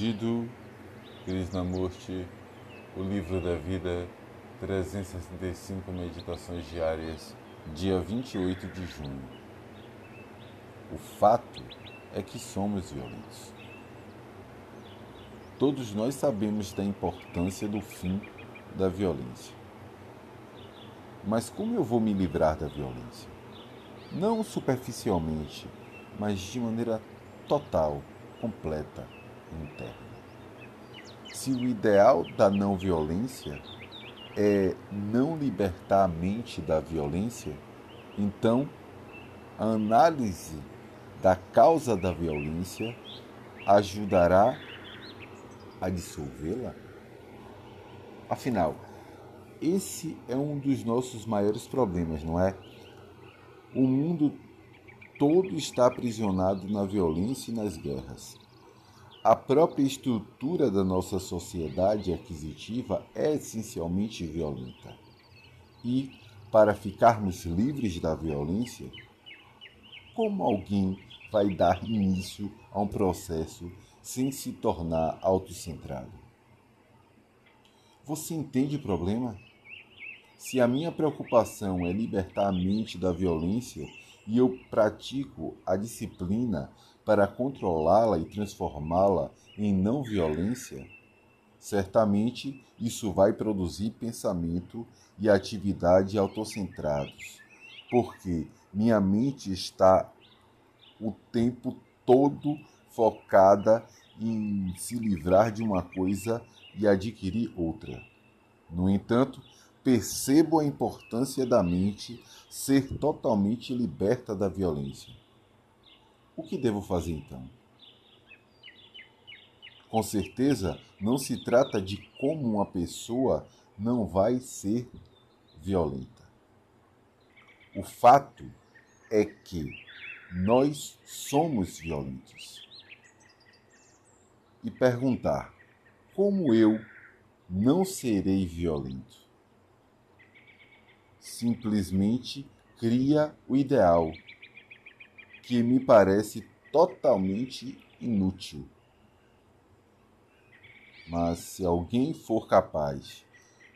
Jiddu Krishnamurti, O Livro da Vida, 365 Meditações Diárias, dia 28 de junho. O fato é que somos violentos. Todos nós sabemos da importância do fim da violência. Mas como eu vou me livrar da violência? Não superficialmente, mas de maneira total, completa interna. Se o ideal da não violência é não libertar a mente da violência, então a análise da causa da violência ajudará a dissolvê-la? Afinal, esse é um dos nossos maiores problemas, não é? O mundo todo está aprisionado na violência e nas guerras. A própria estrutura da nossa sociedade aquisitiva é essencialmente violenta. E, para ficarmos livres da violência, como alguém vai dar início a um processo sem se tornar autocentrado? Você entende o problema? Se a minha preocupação é libertar a mente da violência e eu pratico a disciplina para controlá-la e transformá-la em não violência, certamente isso vai produzir pensamento e atividade autocentrados, porque minha mente está o tempo todo focada em se livrar de uma coisa e adquirir outra. No entanto, percebo a importância da mente ser totalmente liberta da violência. O que devo fazer então? Com certeza, não se trata de como uma pessoa não vai ser violenta. O fato é que nós somos violentos. E perguntar: como eu não serei violento? Simplesmente cria o ideal que me parece totalmente inútil. Mas se alguém for capaz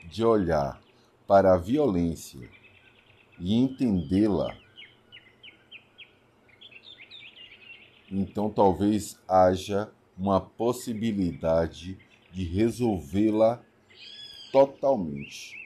de olhar para a violência e entendê-la, então talvez haja uma possibilidade de resolvê-la totalmente.